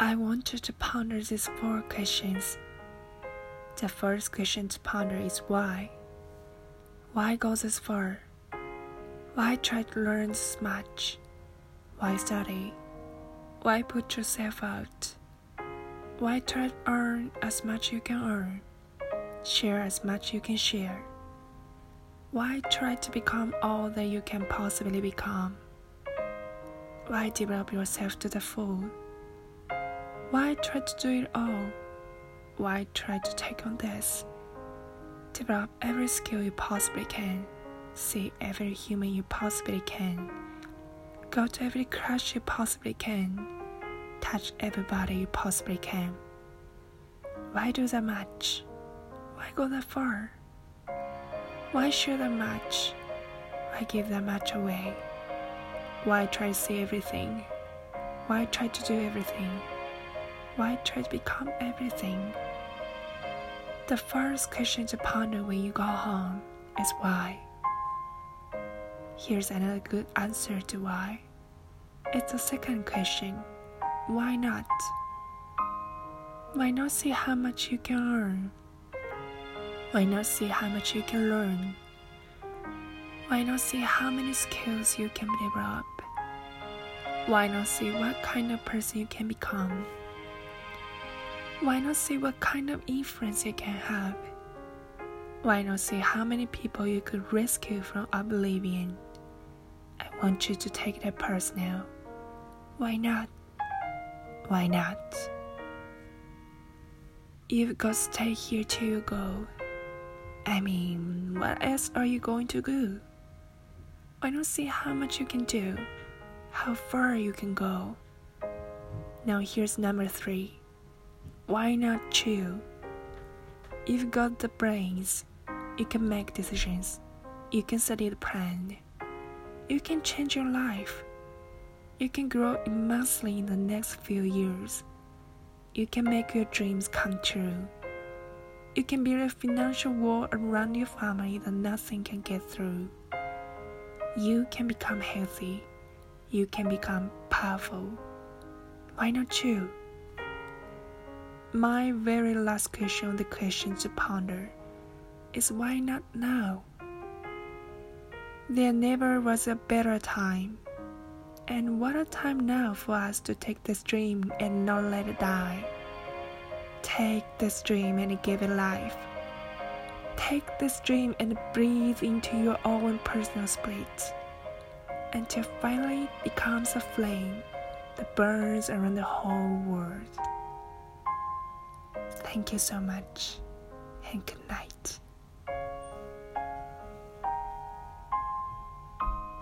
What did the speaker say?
I want you to ponder these four questions. The first question to ponder is why? Why go this far? Why try to learn this much? Why study? Why put yourself out? Why try to earn as much you can earn? Share as much you can share. Why try to become all that you can possibly become? Why develop yourself to the full? Why try to do it all? Why try to take on this? Develop every skill you possibly can. See every human you possibly can. Go to every crush you possibly can. Touch everybody you possibly can. Why do that much? Why go that far? Why share that much? Why give that much away? Why try to see everything? Why try to do everything? Why try to become everything? The first question to ponder when you go home is why. Here's another good answer to why. It's the second question why not? Why not see how much you can earn? Why not see how much you can learn? Why not see how many skills you can develop? Why not see what kind of person you can become? Why not see what kind of influence you can have? Why not see how many people you could rescue from oblivion? I want you to take that personal. Why not? Why not? You've got to stay here till you go. I mean, what else are you going to do? Why not see how much you can do? How far you can go? Now here's number three. Why not chill? You've got the brains. You can make decisions. You can study the plan. You can change your life. You can grow immensely in the next few years. You can make your dreams come true. You can build a financial wall around your family that nothing can get through. You can become healthy. You can become powerful. Why not you? My very last question, the question to ponder, is why not now? There never was a better time. And what a time now for us to take this dream and not let it die. Take this dream and give it life. Take this dream and breathe into your own personal spirit until finally it becomes a flame that burns around the whole world. Thank you so much and good night.